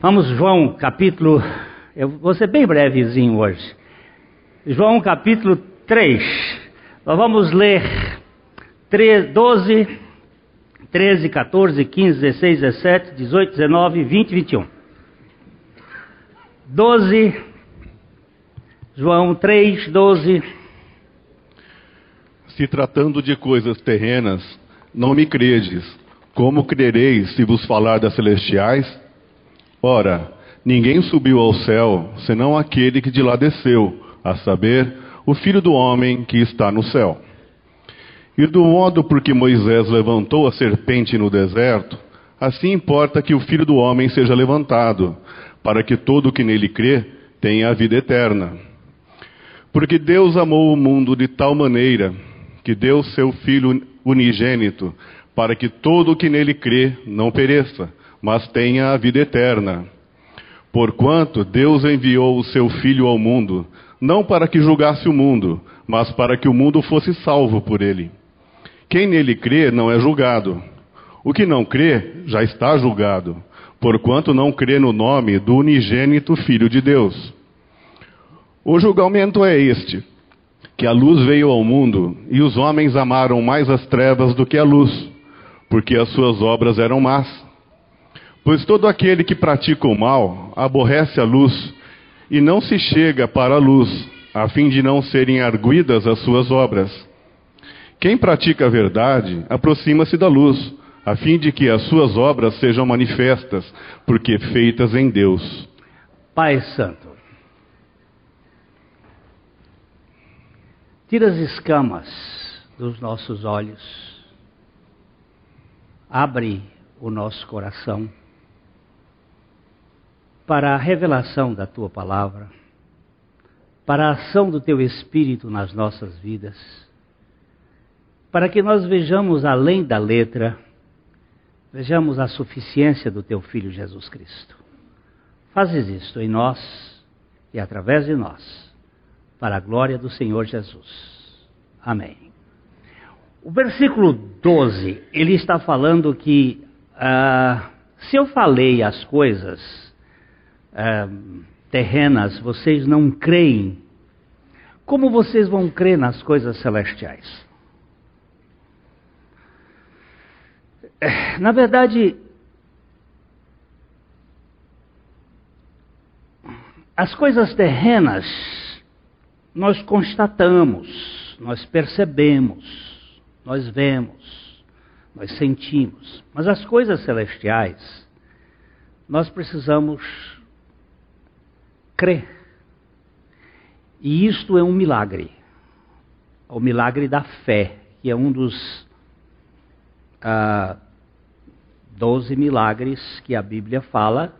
Vamos, João, capítulo. Eu vou ser bem brevezinho hoje. João, capítulo 3. Nós vamos ler 3, 12, 13, 14, 15, 16, 17, 18, 19, 20 e 21. 12, João 3, 12. Se tratando de coisas terrenas, não me credes. Como crereis se vos falar das celestiais? Ora, ninguém subiu ao céu, senão aquele que de lá desceu, a saber, o Filho do homem que está no céu. E do modo por que Moisés levantou a serpente no deserto, assim importa que o Filho do homem seja levantado, para que todo o que nele crê tenha a vida eterna. Porque Deus amou o mundo de tal maneira que deu seu Filho unigênito, para que todo o que nele crê não pereça, mas tenha a vida eterna. Porquanto Deus enviou o seu Filho ao mundo, não para que julgasse o mundo, mas para que o mundo fosse salvo por ele. Quem nele crê não é julgado. O que não crê já está julgado, porquanto não crê no nome do unigênito Filho de Deus. O julgamento é este: que a luz veio ao mundo e os homens amaram mais as trevas do que a luz, porque as suas obras eram más. Pois todo aquele que pratica o mal aborrece a luz e não se chega para a luz, a fim de não serem arguidas as suas obras. Quem pratica a verdade aproxima-se da luz, a fim de que as suas obras sejam manifestas, porque feitas em Deus. Pai Santo, tira as escamas dos nossos olhos, abre o nosso coração para a revelação da tua palavra, para a ação do teu Espírito nas nossas vidas para que nós vejamos além da letra, vejamos a suficiência do teu Filho Jesus Cristo. Fazes isto em nós e através de nós, para a glória do Senhor Jesus. Amém. O versículo 12, ele está falando que ah, se eu falei as coisas ah, terrenas, vocês não creem, como vocês vão crer nas coisas celestiais? Na verdade, as coisas terrenas nós constatamos, nós percebemos, nós vemos, nós sentimos. Mas as coisas celestiais, nós precisamos crer. E isto é um milagre. O milagre da fé, que é um dos. Uh, doze milagres que a Bíblia fala,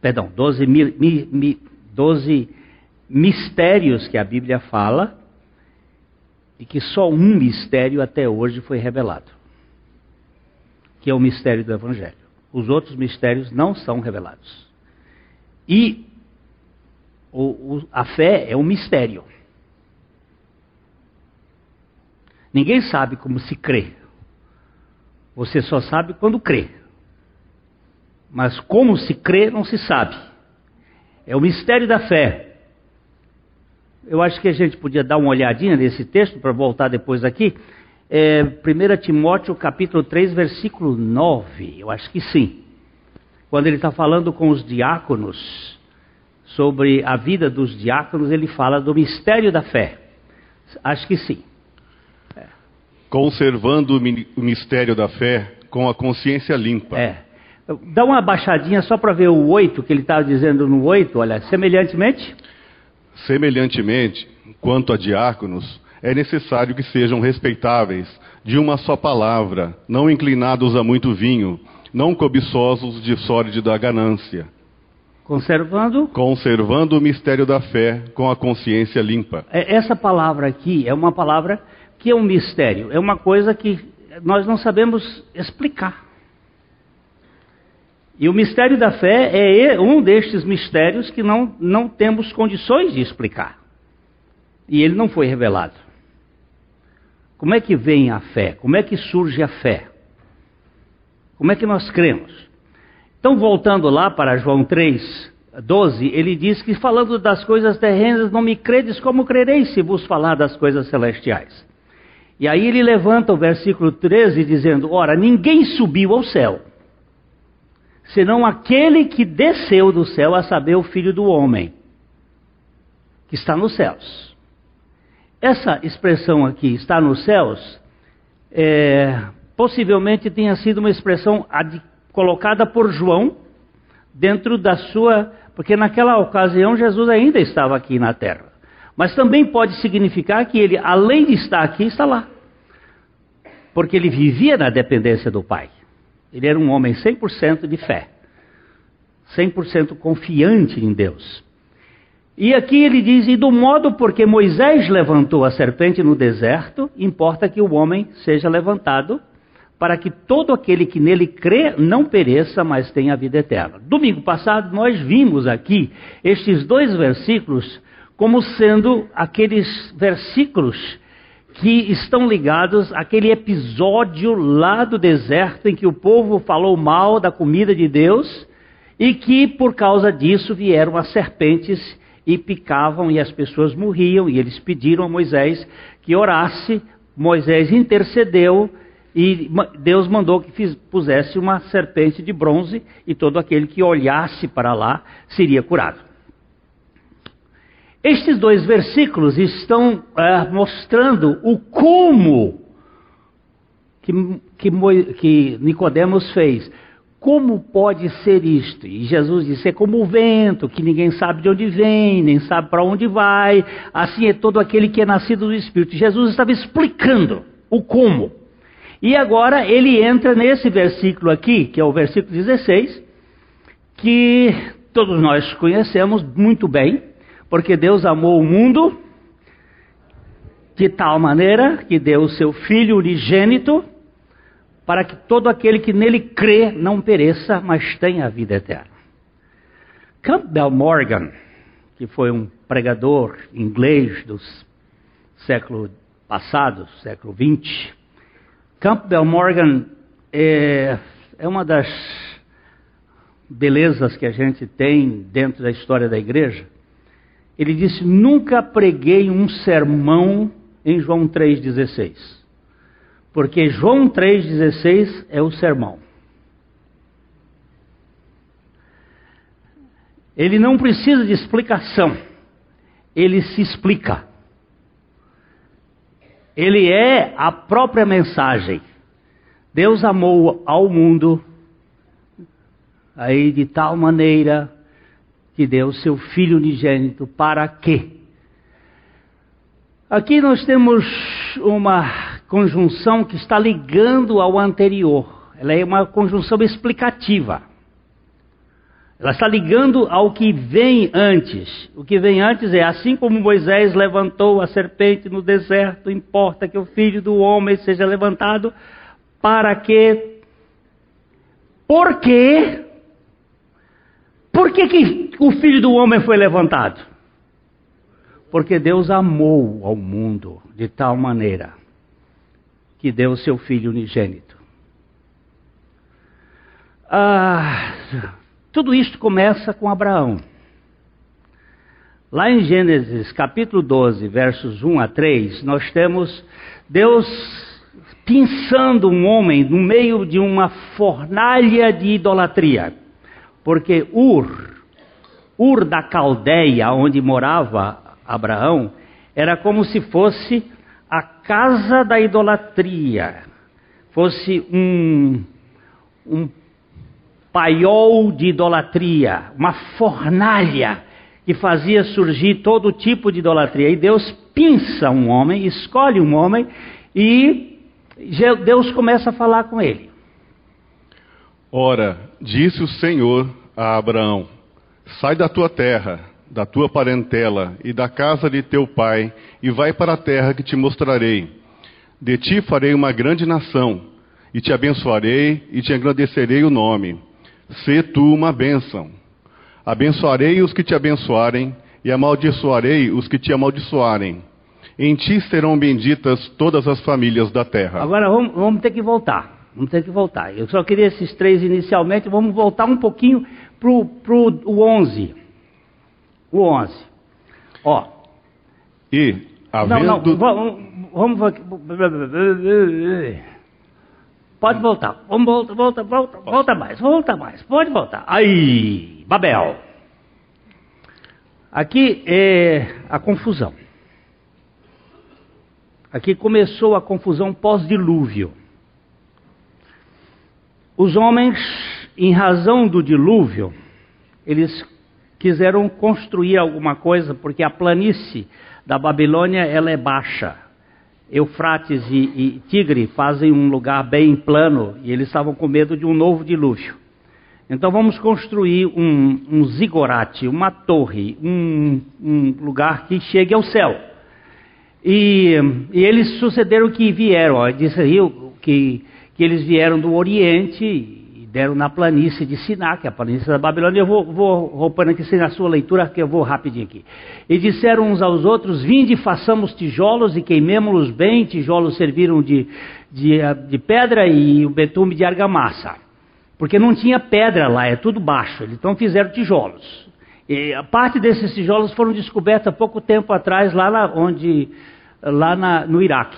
perdão, doze, mi, mi, mistérios que a Bíblia fala, e que só um mistério até hoje foi revelado, que é o mistério do Evangelho. Os outros mistérios não são revelados. E o, o, a fé é um mistério. Ninguém sabe como se crê. Você só sabe quando crê. Mas como se crê, não se sabe. É o mistério da fé. Eu acho que a gente podia dar uma olhadinha nesse texto para voltar depois aqui. É, 1 Timóteo capítulo 3, versículo 9. Eu acho que sim. Quando ele está falando com os diáconos sobre a vida dos diáconos, ele fala do mistério da fé. Acho que sim. É. Conservando o mistério da fé com a consciência limpa. É. Dá uma baixadinha só para ver o 8 que ele estava dizendo no 8, olha, semelhantemente. Semelhantemente, quanto a diáconos, é necessário que sejam respeitáveis, de uma só palavra, não inclinados a muito vinho, não cobiçosos de sorte da ganância. Conservando? Conservando o mistério da fé com a consciência limpa. É, essa palavra aqui é uma palavra que é um mistério, é uma coisa que nós não sabemos explicar. E o mistério da fé é um destes mistérios que não, não temos condições de explicar. E ele não foi revelado. Como é que vem a fé? Como é que surge a fé? Como é que nós cremos? Então, voltando lá para João 3, 12, ele diz que falando das coisas terrenas, não me credes como crereis se vos falar das coisas celestiais. E aí ele levanta o versículo 13 dizendo: Ora, ninguém subiu ao céu, senão aquele que desceu do céu, a saber, o filho do homem, que está nos céus. Essa expressão aqui, está nos céus, é, possivelmente tenha sido uma expressão colocada por João dentro da sua. Porque naquela ocasião Jesus ainda estava aqui na terra. Mas também pode significar que ele, além de estar aqui, está lá. Porque ele vivia na dependência do Pai. Ele era um homem 100% de fé, 100% confiante em Deus. E aqui ele diz: E do modo porque Moisés levantou a serpente no deserto, importa que o homem seja levantado, para que todo aquele que nele crê não pereça, mas tenha a vida eterna. Domingo passado nós vimos aqui estes dois versículos como sendo aqueles versículos que estão ligados àquele episódio lá do deserto em que o povo falou mal da comida de Deus e que por causa disso vieram as serpentes e picavam e as pessoas morriam e eles pediram a Moisés que orasse. Moisés intercedeu e Deus mandou que fiz, pusesse uma serpente de bronze e todo aquele que olhasse para lá seria curado. Estes dois versículos estão é, mostrando o como que, que, que Nicodemos fez. Como pode ser isto? E Jesus disse: é como o vento, que ninguém sabe de onde vem, nem sabe para onde vai. Assim é todo aquele que é nascido do Espírito. Jesus estava explicando o como. E agora ele entra nesse versículo aqui, que é o versículo 16, que todos nós conhecemos muito bem, porque Deus amou o mundo de tal maneira que deu o seu Filho unigênito, para que todo aquele que nele crê não pereça, mas tenha a vida eterna. Campbell Morgan, que foi um pregador inglês do século passado, século XX, Campbell Morgan é, é uma das belezas que a gente tem dentro da história da igreja ele disse: Nunca preguei um sermão em João 3,16. Porque João 3,16 é o sermão. Ele não precisa de explicação, ele se explica. Ele é a própria mensagem. Deus amou ao mundo aí de tal maneira que deu seu Filho unigênito para quê? Aqui nós temos uma conjunção que está ligando ao anterior. Ela é uma conjunção explicativa. Ela está ligando ao que vem antes. O que vem antes é assim como Moisés levantou a serpente no deserto, importa que o filho do homem seja levantado para que por quê? Por que, que o filho do homem foi levantado? Porque Deus amou ao mundo de tal maneira que deu seu filho unigênito. Ah, tudo isto começa com Abraão. Lá em Gênesis capítulo 12, versos 1 a 3, nós temos Deus pinçando um homem no meio de uma fornalha de idolatria. Porque Ur, Ur da Caldeia, onde morava Abraão, era como se fosse a casa da idolatria, fosse um, um paiol de idolatria, uma fornalha que fazia surgir todo tipo de idolatria. E Deus pinça um homem, escolhe um homem e Deus começa a falar com ele. Ora, disse o Senhor a Abraão: Sai da tua terra, da tua parentela e da casa de teu pai, e vai para a terra que te mostrarei. De ti farei uma grande nação, e te abençoarei e te agradecerei o nome. Sê tu uma bênção. Abençoarei os que te abençoarem, e amaldiçoarei os que te amaldiçoarem. Em ti serão benditas todas as famílias da terra. Agora vamos, vamos ter que voltar. Vamos ter que voltar. Eu só queria esses três inicialmente, vamos voltar um pouquinho para o 11. O 11. Ó. E, havendo... Não, não, vamos... vamos pode voltar. Vamos voltar, volta, volta, volta mais, volta mais, pode voltar. Aí, Babel. Aqui é a confusão. Aqui começou a confusão pós-dilúvio. Os homens, em razão do dilúvio, eles quiseram construir alguma coisa, porque a planície da Babilônia ela é baixa. Eufrates e, e Tigre fazem um lugar bem plano e eles estavam com medo de um novo dilúvio. Então vamos construir um, um zigorate, uma torre, um, um lugar que chegue ao céu. E, e eles sucederam que vieram, ó, disse que que eles vieram do Oriente deram na planície de Siná, que é a planície da Babilônia. Eu vou, vou roupando aqui na sua leitura, que eu vou rapidinho aqui. E disseram uns aos outros: Vinde, façamos tijolos e queimemos-los bem. Tijolos serviram de, de, de pedra e o betume de argamassa. Porque não tinha pedra lá, é tudo baixo. Então fizeram tijolos. E a parte desses tijolos foram descobertos há pouco tempo atrás, lá, na, onde, lá na, no Iraque.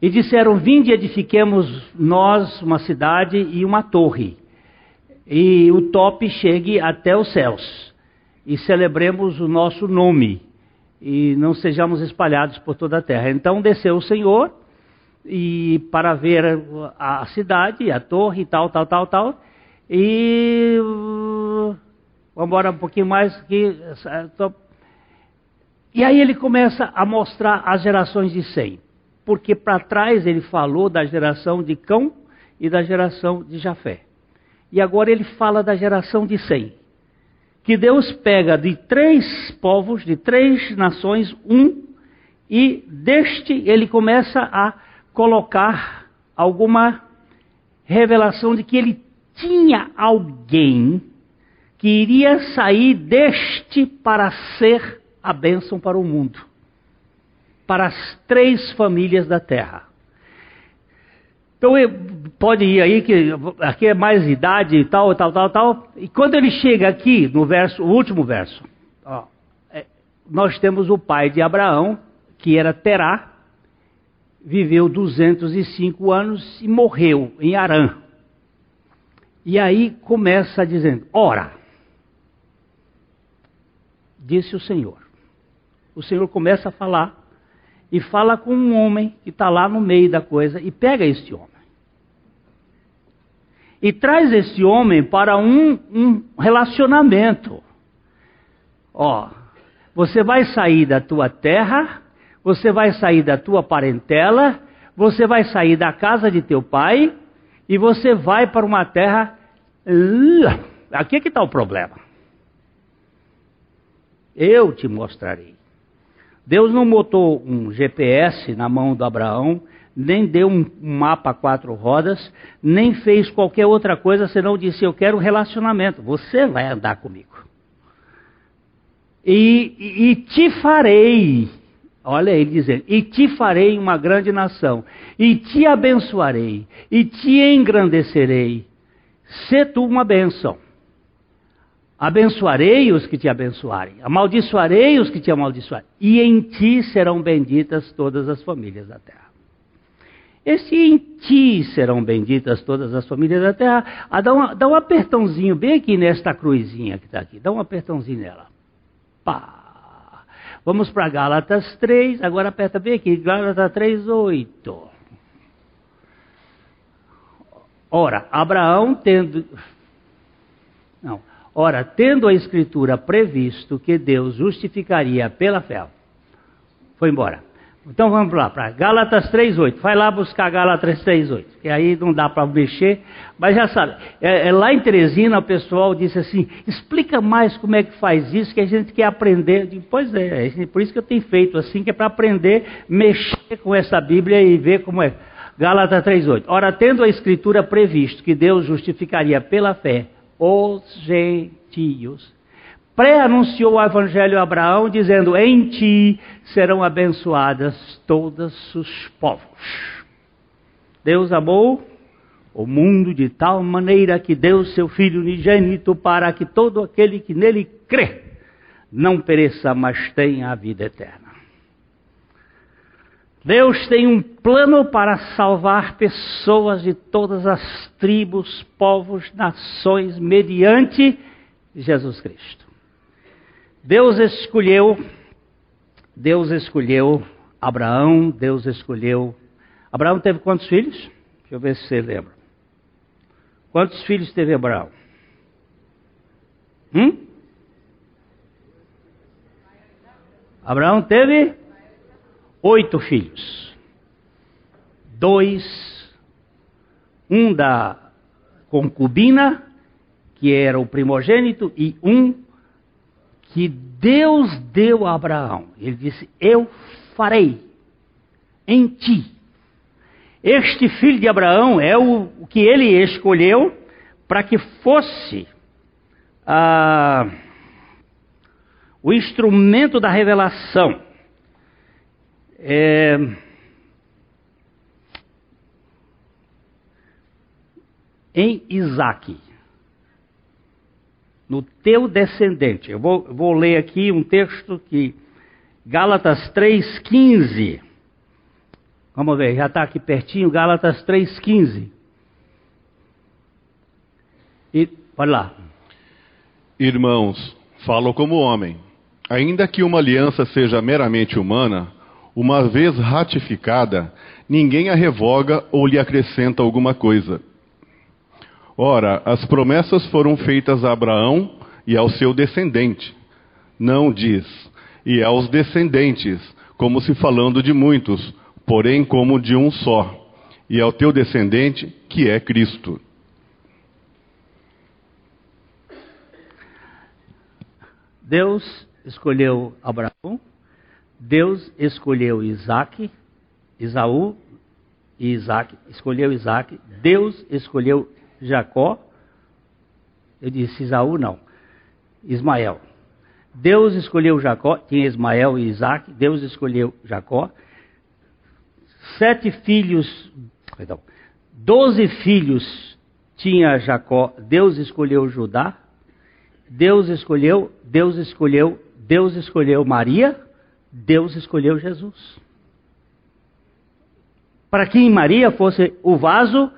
E disseram: Vinde, edifiquemos nós uma cidade e uma torre, e o top chegue até os céus, e celebremos o nosso nome, e não sejamos espalhados por toda a terra. Então desceu o Senhor e para ver a cidade, a torre, tal, tal, tal, tal, e vamos embora um pouquinho mais aqui. E aí ele começa a mostrar as gerações de Sem porque para trás ele falou da geração de Cão e da geração de Jafé. E agora ele fala da geração de Sem. Que Deus pega de três povos, de três nações, um, e deste ele começa a colocar alguma revelação de que ele tinha alguém que iria sair deste para ser a bênção para o mundo para as três famílias da terra. Então pode ir aí que aqui é mais idade e tal, tal, tal, tal. E quando ele chega aqui no verso, o último verso, ó, é, nós temos o pai de Abraão, que era Terá, viveu 205 anos e morreu em Arã. E aí começa dizendo: Ora, disse o Senhor. O Senhor começa a falar e fala com um homem que está lá no meio da coisa e pega este homem. E traz este homem para um, um relacionamento. Ó, você vai sair da tua terra, você vai sair da tua parentela, você vai sair da casa de teu pai e você vai para uma terra. Aqui é que está o problema. Eu te mostrarei. Deus não botou um GPS na mão do Abraão, nem deu um mapa quatro rodas, nem fez qualquer outra coisa, senão disse: Eu quero relacionamento, você vai andar comigo. E, e, e te farei, olha ele dizendo: E te farei uma grande nação, e te abençoarei, e te engrandecerei. Se tu uma bênção. Abençoarei os que te abençoarem, amaldiçoarei os que te amaldiçoarem, e em ti serão benditas todas as famílias da terra. Esse em ti serão benditas todas as famílias da terra. Ah, dá, uma, dá um apertãozinho bem aqui nesta cruzinha que está aqui. Dá um apertãozinho nela. Pá. Vamos para Gálatas 3. Agora aperta bem aqui. Gálatas 3, 8. Ora, Abraão tendo. Ora, tendo a Escritura previsto que Deus justificaria pela fé, foi embora. Então vamos lá, para Gálatas 3,8. Vai lá buscar Gálatas 3,8, que aí não dá para mexer, mas já sabe. É, é, lá em Teresina o pessoal disse assim: explica mais como é que faz isso, que a gente quer aprender. Digo, pois é, é por isso que eu tenho feito assim, que é para aprender, mexer com essa Bíblia e ver como é. Gálatas 3,8. Ora, tendo a Escritura previsto que Deus justificaria pela fé os gentios. Pré-anunciou o evangelho a Abraão, dizendo: Em ti serão abençoadas todos os povos. Deus amou o mundo de tal maneira que deu seu Filho unigênito para que todo aquele que nele crê não pereça, mas tenha a vida eterna. Deus tem um plano para salvar pessoas de todas as tribos, povos, nações, mediante Jesus Cristo. Deus escolheu, Deus escolheu Abraão, Deus escolheu. Abraão teve quantos filhos? Deixa eu ver se você lembra. Quantos filhos teve Abraão? Hum? Abraão teve oito filhos. Dois, um da concubina, que era o primogênito, e um que Deus deu a Abraão. Ele disse: Eu farei em ti. Este filho de Abraão é o, o que ele escolheu para que fosse ah, o instrumento da revelação. É, em Isaac, no teu descendente. Eu vou, vou ler aqui um texto que Gálatas 3,15. Vamos ver, já está aqui pertinho, Gálatas 3,15. E, pode lá. Irmãos, falo como homem. Ainda que uma aliança seja meramente humana, uma vez ratificada, ninguém a revoga ou lhe acrescenta alguma coisa. Ora, as promessas foram feitas a Abraão e ao seu descendente. Não diz, e aos descendentes, como se falando de muitos, porém como de um só, e ao teu descendente, que é Cristo. Deus escolheu Abraão, Deus escolheu Isaac, Isaú e Isaac, escolheu Isaac, Deus escolheu Jacó, eu disse Isaú não, Ismael. Deus escolheu Jacó, tinha Ismael e Isaac, Deus escolheu Jacó. Sete filhos, perdão, doze filhos tinha Jacó, Deus escolheu Judá, Deus escolheu, Deus escolheu, Deus escolheu Maria, Deus escolheu Jesus. Para que Maria fosse o vaso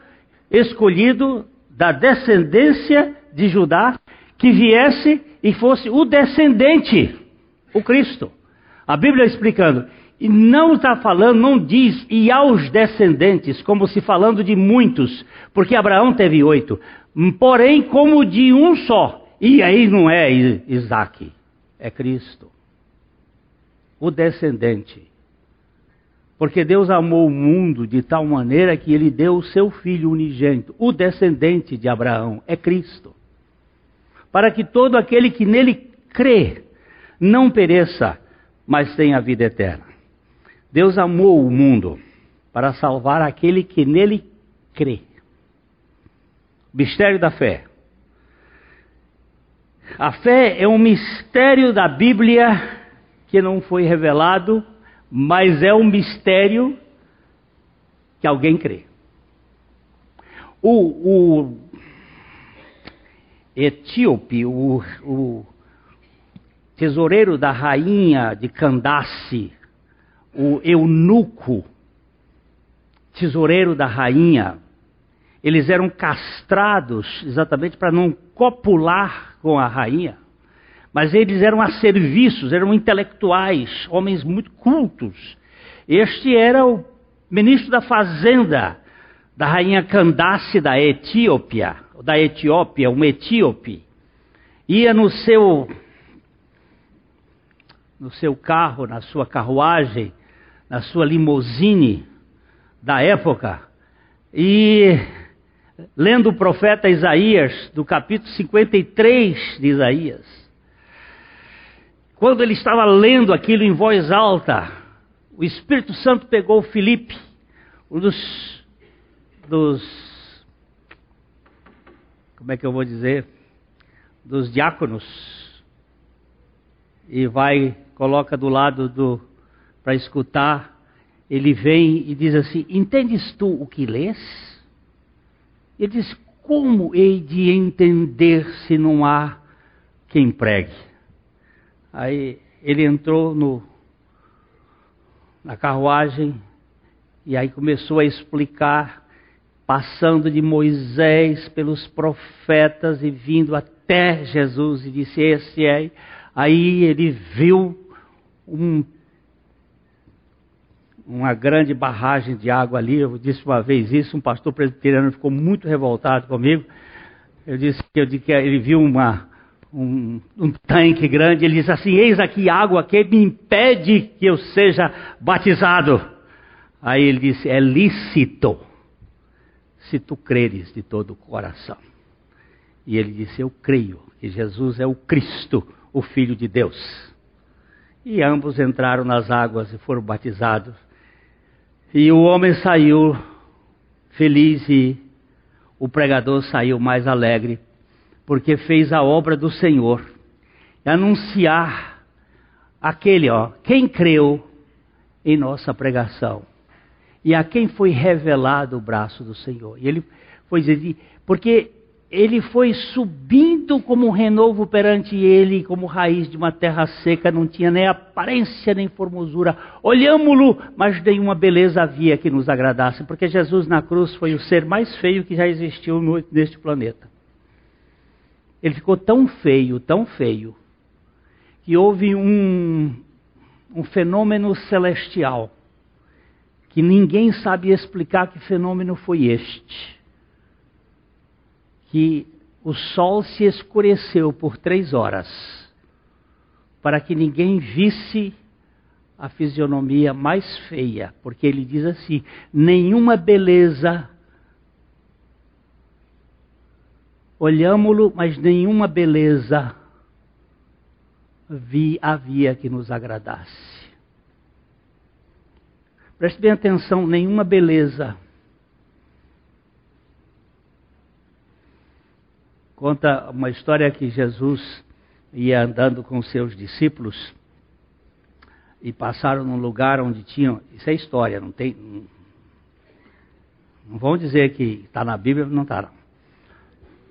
escolhido da descendência de Judá que viesse e fosse o descendente, o Cristo. A Bíblia explicando, e não está falando, não diz, e aos descendentes, como se falando de muitos, porque Abraão teve oito, porém como de um só. E aí não é Isaac, é Cristo, o descendente. Porque Deus amou o mundo de tal maneira que ele deu o seu filho unigênito, o descendente de Abraão, é Cristo para que todo aquele que nele crê não pereça, mas tenha vida eterna. Deus amou o mundo para salvar aquele que nele crê. Mistério da fé. A fé é um mistério da Bíblia que não foi revelado, mas é um mistério que alguém crê. O, o etíope, o, o tesoureiro da rainha de Candace, o eunuco, tesoureiro da rainha, eles eram castrados exatamente para não copular com a rainha, mas eles eram a serviços, eram intelectuais, homens muito cultos. Este era o ministro da fazenda da rainha Candace da Etiópia da Etiópia, um etíope, ia no seu no seu carro, na sua carruagem, na sua limousine da época, e lendo o profeta Isaías, do capítulo 53 de Isaías. Quando ele estava lendo aquilo em voz alta, o Espírito Santo pegou Filipe, um dos, dos como é que eu vou dizer, dos diáconos e vai, coloca do lado do para escutar, ele vem e diz assim: Entendes tu o que lês? Ele disse: Como hei de entender se não há quem pregue? Aí ele entrou no, na carruagem e aí começou a explicar, passando de Moisés pelos profetas e vindo até Jesus e disse: Esse é. Aí ele viu um, uma grande barragem de água ali. Eu disse uma vez isso, um pastor presbiteriano ficou muito revoltado comigo. Eu disse que, ele viu uma, um, um, tanque grande, ele diz assim: Eis aqui água que me impede que eu seja batizado. Aí ele disse: É lícito, se tu creres de todo o coração. E ele disse: Eu creio que Jesus é o Cristo, o Filho de Deus. E ambos entraram nas águas e foram batizados. E o homem saiu feliz e o pregador saiu mais alegre porque fez a obra do Senhor. Anunciar aquele, ó, quem creu em nossa pregação e a quem foi revelado o braço do Senhor. E ele foi dizer, porque ele foi subindo como um renovo perante ele, como raiz de uma terra seca, não tinha nem aparência nem formosura. Olhámo-lo, mas nenhuma beleza havia que nos agradasse, porque Jesus na cruz foi o ser mais feio que já existiu neste planeta. Ele ficou tão feio, tão feio, que houve um, um fenômeno celestial que ninguém sabe explicar que fenômeno foi este. Que o sol se escureceu por três horas, para que ninguém visse a fisionomia mais feia, porque ele diz assim: nenhuma beleza Olhámo-lo, mas nenhuma beleza vi, havia que nos agradasse. Preste bem atenção, nenhuma beleza. Conta uma história que Jesus ia andando com seus discípulos e passaram num lugar onde tinham. Isso é história, não tem. Não vão dizer que está na Bíblia, não está.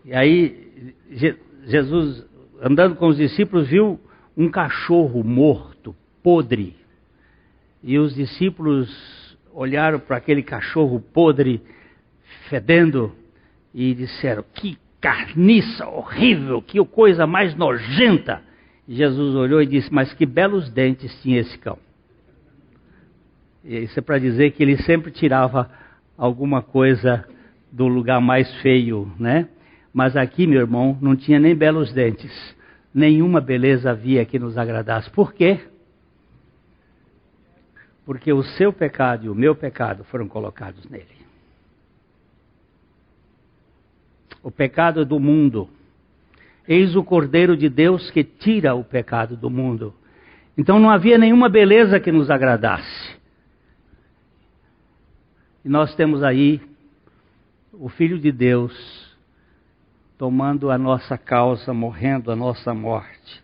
E aí, Jesus, andando com os discípulos, viu um cachorro morto, podre. E os discípulos olharam para aquele cachorro podre, fedendo, e disseram: Que carniça horrível, que coisa mais nojenta. Jesus olhou e disse: Mas que belos dentes tinha esse cão. E isso é para dizer que ele sempre tirava alguma coisa do lugar mais feio, né? Mas aqui, meu irmão, não tinha nem belos dentes. Nenhuma beleza havia que nos agradasse. Por quê? Porque o seu pecado e o meu pecado foram colocados nele. O pecado do mundo. Eis o Cordeiro de Deus que tira o pecado do mundo. Então não havia nenhuma beleza que nos agradasse. E nós temos aí o Filho de Deus tomando a nossa causa, morrendo a nossa morte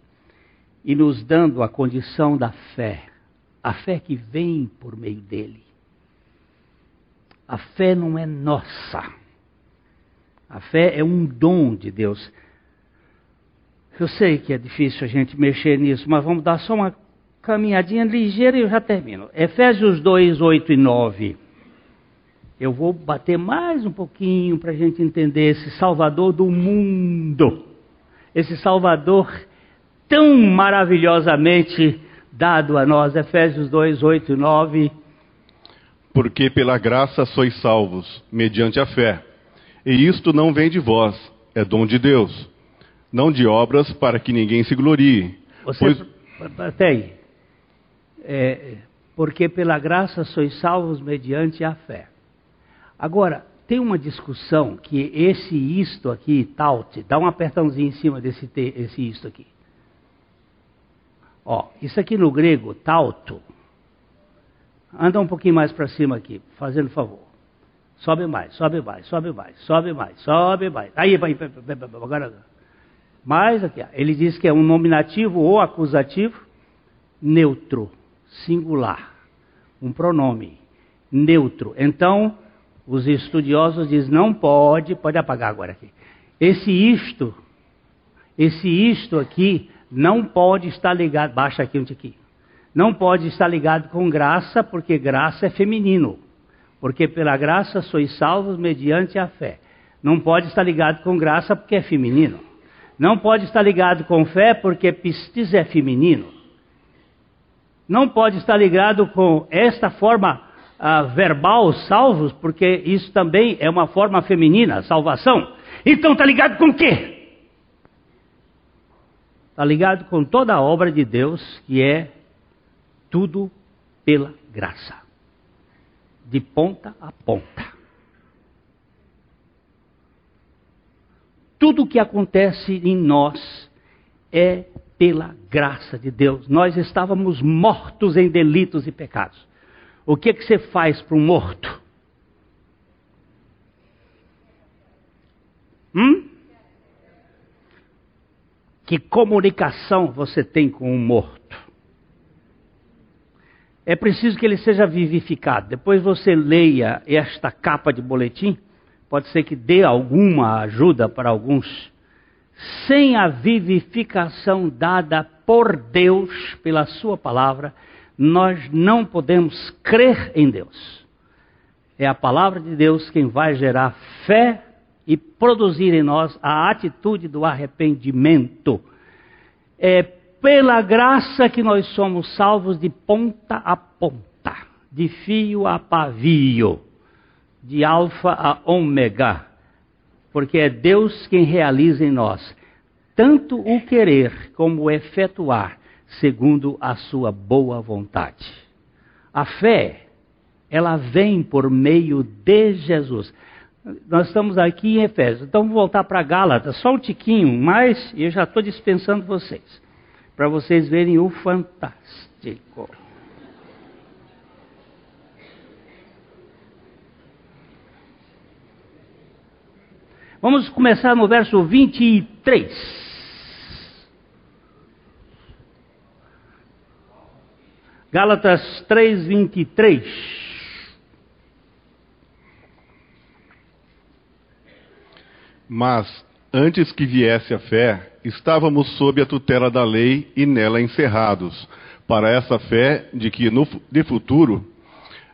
e nos dando a condição da fé, a fé que vem por meio dele. A fé não é nossa. A fé é um dom de Deus. Eu sei que é difícil a gente mexer nisso, mas vamos dar só uma caminhadinha ligeira e eu já termino. Efésios 2, 8 e 9. Eu vou bater mais um pouquinho para a gente entender esse Salvador do mundo. Esse Salvador tão maravilhosamente dado a nós. Efésios 2, 8 e 9. Porque pela graça sois salvos, mediante a fé. E isto não vem de vós, é dom de Deus. Não de obras para que ninguém se glorie. Você, pois... Até aí. É, porque pela graça sois salvos mediante a fé. Agora, tem uma discussão que esse isto aqui, taut, dá um apertãozinho em cima desse te, esse isto aqui. Ó, isso aqui no grego, tauto, anda um pouquinho mais para cima aqui, fazendo favor. Sobe mais, sobe mais, sobe mais, sobe mais, sobe mais. Aí, vai, agora. Mais aqui, ele diz que é um nominativo ou acusativo neutro, singular, um pronome neutro. Então, Os estudiosos dizem, não pode, pode apagar agora aqui. Esse isto, esse isto aqui, não pode estar ligado, baixa aqui um tiquinho. Não pode estar ligado com graça, porque graça é feminino. Porque pela graça sois salvos mediante a fé. Não pode estar ligado com graça porque é feminino. Não pode estar ligado com fé porque pistis é feminino. Não pode estar ligado com esta forma uh, verbal, salvos, porque isso também é uma forma feminina, salvação. Então está ligado com o quê? Está ligado com toda a obra de Deus, que é tudo pela graça, de ponta a ponta. Tudo o que acontece em nós é pela graça de Deus. Nós estávamos mortos em delitos e pecados. O que, que você faz para um morto? Hum? Que comunicação você tem com um morto? É preciso que ele seja vivificado. Depois você leia esta capa de boletim pode ser que dê alguma ajuda para alguns, sem a vivificação dada por Deus pela Sua palavra, nós não podemos crer em Deus. É a palavra de Deus quem vai gerar fé e produzir em nós a atitude do arrependimento. É pela graça que nós somos salvos de ponta a ponta, de fio a pavio de alfa a ômega, porque é Deus quem realiza em nós tanto o querer como o efetuar, segundo a sua boa vontade. A fé, ela vem por meio de Jesus. Nós estamos aqui em Efésios, então vamos voltar para Gálatas, só um tiquinho mais, e eu já estou dispensando vocês, para vocês verem o fantástico. Vamos começar no verso 23. Gálatas 3, 23. Mas, antes que viesse a fé, estávamos sob a tutela da lei e nela encerrados, para essa fé de que no de futuro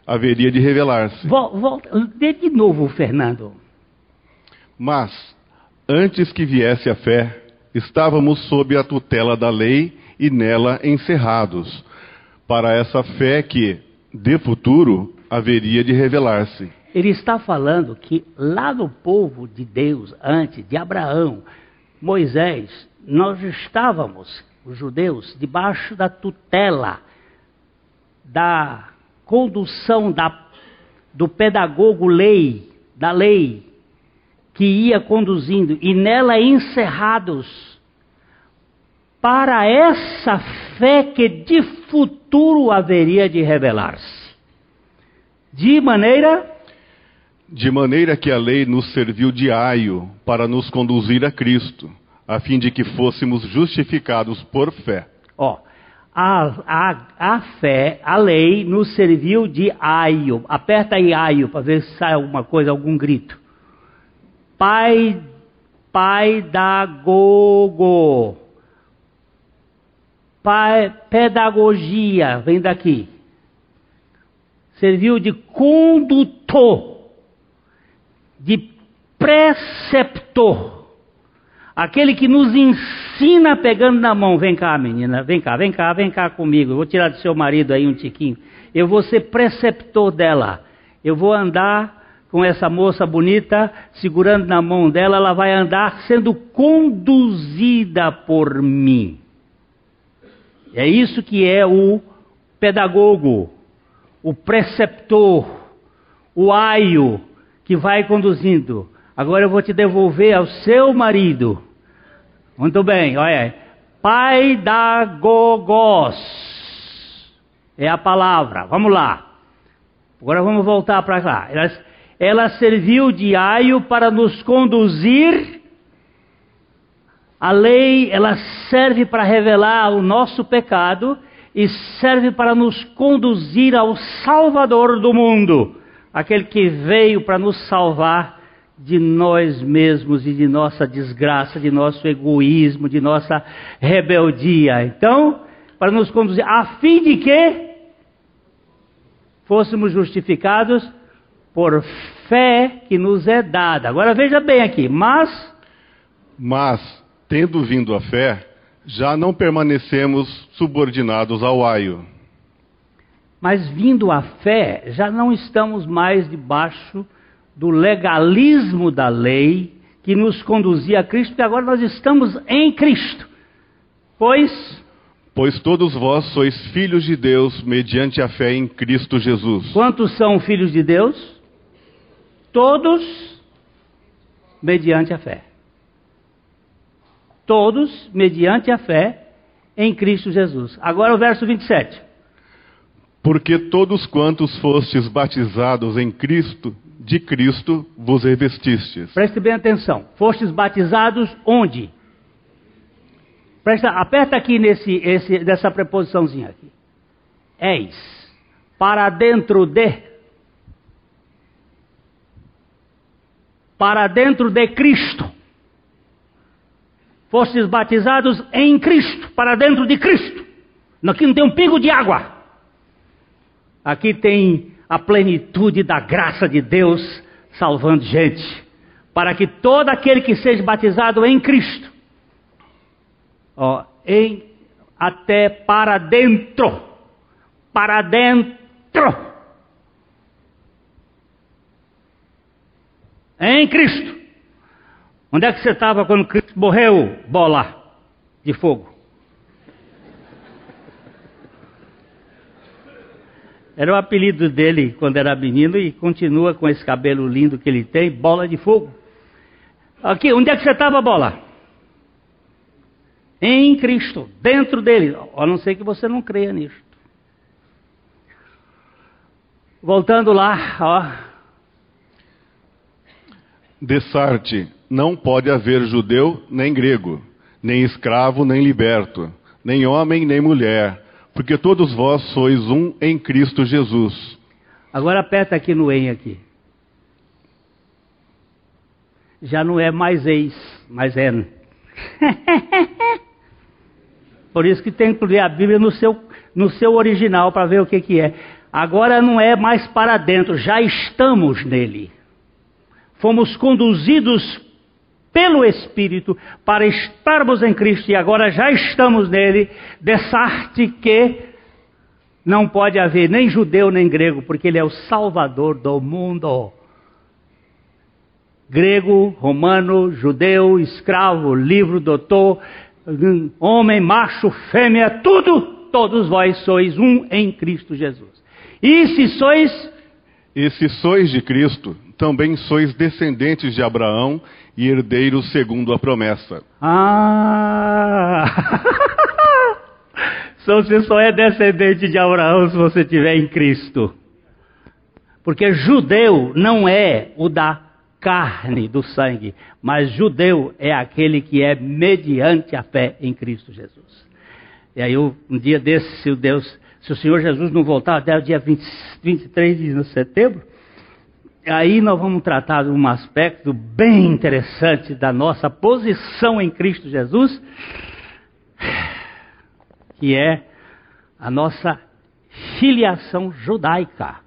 haveria de revelar-se. Volta, de novo, Fernando. Mas, antes que viesse a fé, estávamos sob a tutela da lei e nela encerrados, para essa fé que, de futuro, haveria de revelar-se. Ele está falando que lá no povo de Deus, antes de Abraão, Moisés, nós estávamos, os judeus, debaixo da tutela, da condução da, do pedagogo lei, da lei, que ia conduzindo, e nela encerrados, para essa fé que de futuro haveria de revelar-se. De maneira. De maneira que a lei nos serviu de aio para nos conduzir a Cristo, a fim de que fôssemos justificados por fé. Ó, a, a, a fé, a lei, nos serviu de aio. Aperta aí aio para ver se sai alguma coisa, algum grito pai, pai da gogo. Pedagogia, vem daqui. Serviu de condutor, de preceptor. Aquele que nos ensina pegando na mão. Vem cá, menina, vem cá, vem cá, vem cá comigo. Vou tirar do seu marido aí um tiquinho. Eu vou ser preceptor dela. Eu vou andar com essa moça bonita, segurando na mão dela, ela vai andar sendo conduzida por mim. É isso que é o pedagogo, o preceptor, o aio que vai conduzindo. Agora eu vou te devolver ao seu marido. Muito bem, olha. Pai da gogos. É a palavra. Vamos lá. Agora vamos voltar para cá ela serviu de aio para nos conduzir. A lei, ela serve para revelar o nosso pecado e serve para nos conduzir ao Salvador do mundo, aquele que veio para nos salvar de nós mesmos e de nossa desgraça, de nosso egoísmo, de nossa rebeldia. Então, para nos conduzir, a fim de que fôssemos justificados por fé que nos é dada. Agora veja bem aqui, mas. Mas, tendo vindo a fé, já não permanecemos subordinados ao aio. Mas vindo a fé, já não estamos mais debaixo do legalismo da lei que nos conduzia a Cristo, porque agora nós estamos em Cristo. Pois. Pois todos vós sois filhos de Deus mediante a fé em Cristo Jesus. Quantos são filhos de Deus? Todos mediante a fé. Todos mediante a fé em Cristo Jesus. Agora o verso 27. Porque todos quantos fostes batizados em Cristo, de Cristo vos revestistes. Preste bem atenção. Fostes batizados onde? Presta, aperta aqui nesse, esse, nessa preposiçãozinha aqui. Eis. Para dentro de. Para dentro de Cristo. Fostes batizados em Cristo. Para dentro de Cristo. Aqui não tem um pingo de água. Aqui tem a plenitude da graça de Deus salvando gente. Para que todo aquele que seja batizado em Cristo, ó, em, até para dentro, para dentro, em Cristo. Onde é que você estava quando Cristo morreu, bola de fogo? Era o apelido dele quando era menino e continua com esse cabelo lindo que ele tem, bola de fogo. Aqui, onde é que você estava, bola? Em Cristo, dentro dele. A não ser que você não creia nisto. Voltando lá, ó. Dessarte, não pode haver judeu nem grego, nem escravo nem liberto, nem homem nem mulher porque todos vós sois um em Cristo Jesus. Agora aperta aqui no em aqui. Já não é mais ex, mas é. Por isso que tem que ler a Bíblia no seu, no seu original para ver o que, que é. Agora não é mais para dentro, já estamos nele. Fomos conduzidos pelo Espírito para estarmos em Cristo e agora já estamos nele, dessa arte que não pode haver nem judeu nem grego, porque ele é o Salvador do mundo. Grego, romano, judeu, escravo, livre, doutor, homem, macho, fêmea, tudo, todos vós sois um em Cristo Jesus. E se sois. E se sois de Cristo, também sois descendentes de Abraão e herdeiros segundo a promessa. Ah! Só você só é descendente de Abraão se você estiver em Cristo. Porque judeu não é o da carne, do sangue, mas judeu é aquele que é mediante a fé em Cristo Jesus. E aí, um dia desse, se o Deus, se o Senhor Jesus não voltar até o dia 20, 23 de setembro, aí nós vamos tratar de um aspecto bem interessante da nossa posição em Cristo Jesus, que é a nossa filiação judaica.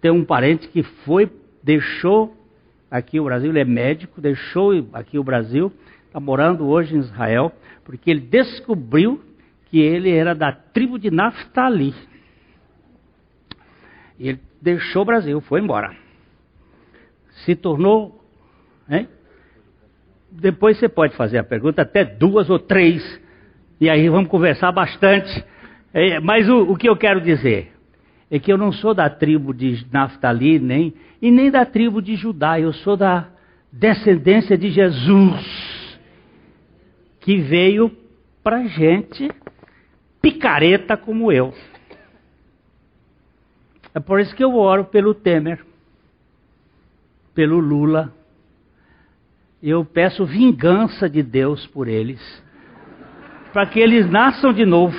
Tem um parente que foi, deixou aqui o Brasil, ele é médico, deixou aqui o Brasil, está morando hoje em Israel, porque ele descobriu que ele era da tribo de Naftali. E ele deixou o Brasil, foi embora. Se tornou. Hein? Depois você pode fazer a pergunta, até duas ou três, e aí vamos conversar bastante. É, mas o, o que eu quero dizer é que eu não sou da tribo de Naftali, nem, e nem da tribo de Judá, eu sou da descendência de Jesus, que veio para gente picareta como eu. É por isso que eu oro pelo Temer, pelo Lula. Eu peço vingança de Deus por eles, para que eles nasçam de novo.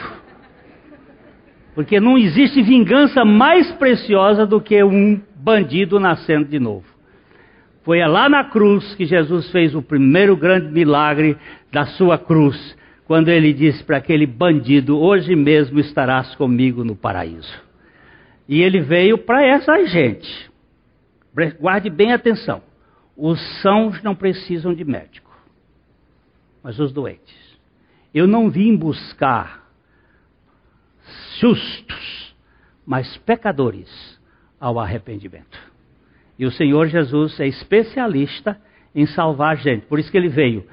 Porque não existe vingança mais preciosa do que um bandido nascendo de novo. Foi lá na cruz que Jesus fez o primeiro grande milagre da sua cruz, quando ele disse para aquele bandido: Hoje mesmo estarás comigo no paraíso. E ele veio para essa gente. Guarde bem atenção. Os sãos não precisam de médico, mas os doentes. Eu não vim buscar justos, mas pecadores ao arrependimento. E o Senhor Jesus é especialista em salvar gente. Por isso que ele veio.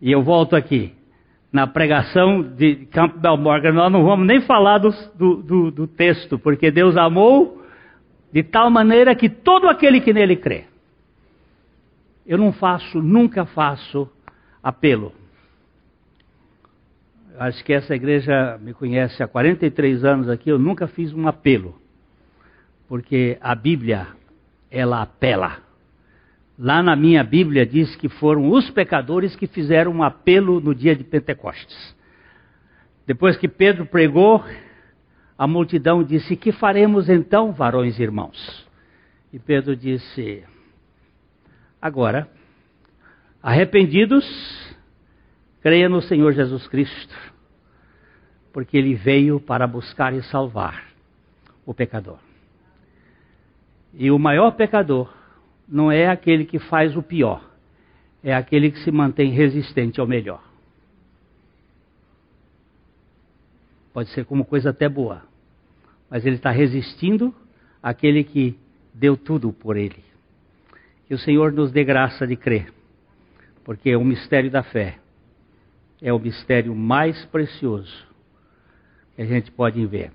E eu volto aqui. Na pregação de Campbell Morgan, nós não vamos nem falar do, do, do texto, porque Deus amou de tal maneira que todo aquele que nele crê. Eu não faço, nunca faço apelo. Acho que essa igreja me conhece há 43 anos aqui, eu nunca fiz um apelo. Porque a Bíblia ela apela. Lá na minha Bíblia diz que foram os pecadores que fizeram um apelo no dia de Pentecostes. Depois que Pedro pregou, a multidão disse: Que faremos então, varões e irmãos? E Pedro disse: Agora, arrependidos, creia no Senhor Jesus Cristo, porque ele veio para buscar e salvar o pecador. E o maior pecador não é aquele que faz o pior, é aquele que se mantém resistente ao melhor. Pode ser como coisa até boa, mas ele está resistindo àquele que deu tudo por ele. Que o Senhor nos dê graça de crer, porque o mistério da fé é o mistério mais precioso que a gente pode ver.